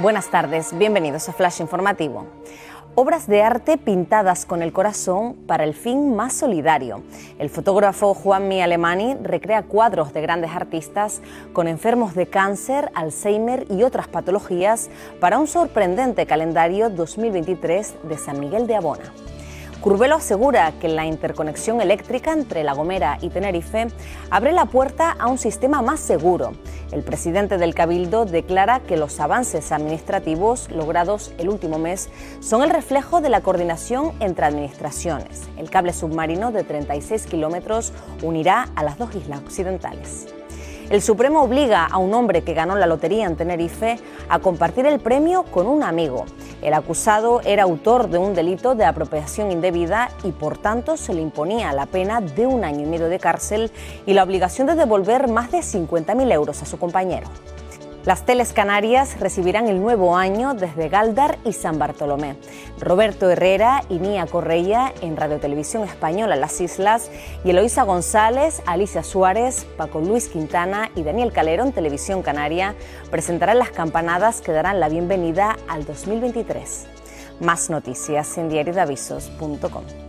Buenas tardes, bienvenidos a Flash Informativo. Obras de arte pintadas con el corazón para el fin más solidario. El fotógrafo Juanmi Alemani recrea cuadros de grandes artistas con enfermos de cáncer, Alzheimer y otras patologías para un sorprendente calendario 2023 de San Miguel de Abona. Curvelo asegura que la interconexión eléctrica entre La Gomera y Tenerife abre la puerta a un sistema más seguro. El presidente del Cabildo declara que los avances administrativos logrados el último mes son el reflejo de la coordinación entre administraciones. El cable submarino de 36 kilómetros unirá a las dos islas occidentales. El Supremo obliga a un hombre que ganó la lotería en Tenerife a compartir el premio con un amigo. El acusado era autor de un delito de apropiación indebida y por tanto se le imponía la pena de un año y medio de cárcel y la obligación de devolver más de 50.000 euros a su compañero. Las teles canarias recibirán el nuevo año desde Galdar y San Bartolomé. Roberto Herrera y Nia Correia en Radio Televisión Española Las Islas y Eloísa González, Alicia Suárez, Paco Luis Quintana y Daniel Calero en Televisión Canaria presentarán las campanadas que darán la bienvenida al 2023. Más noticias en diariodavisos.com.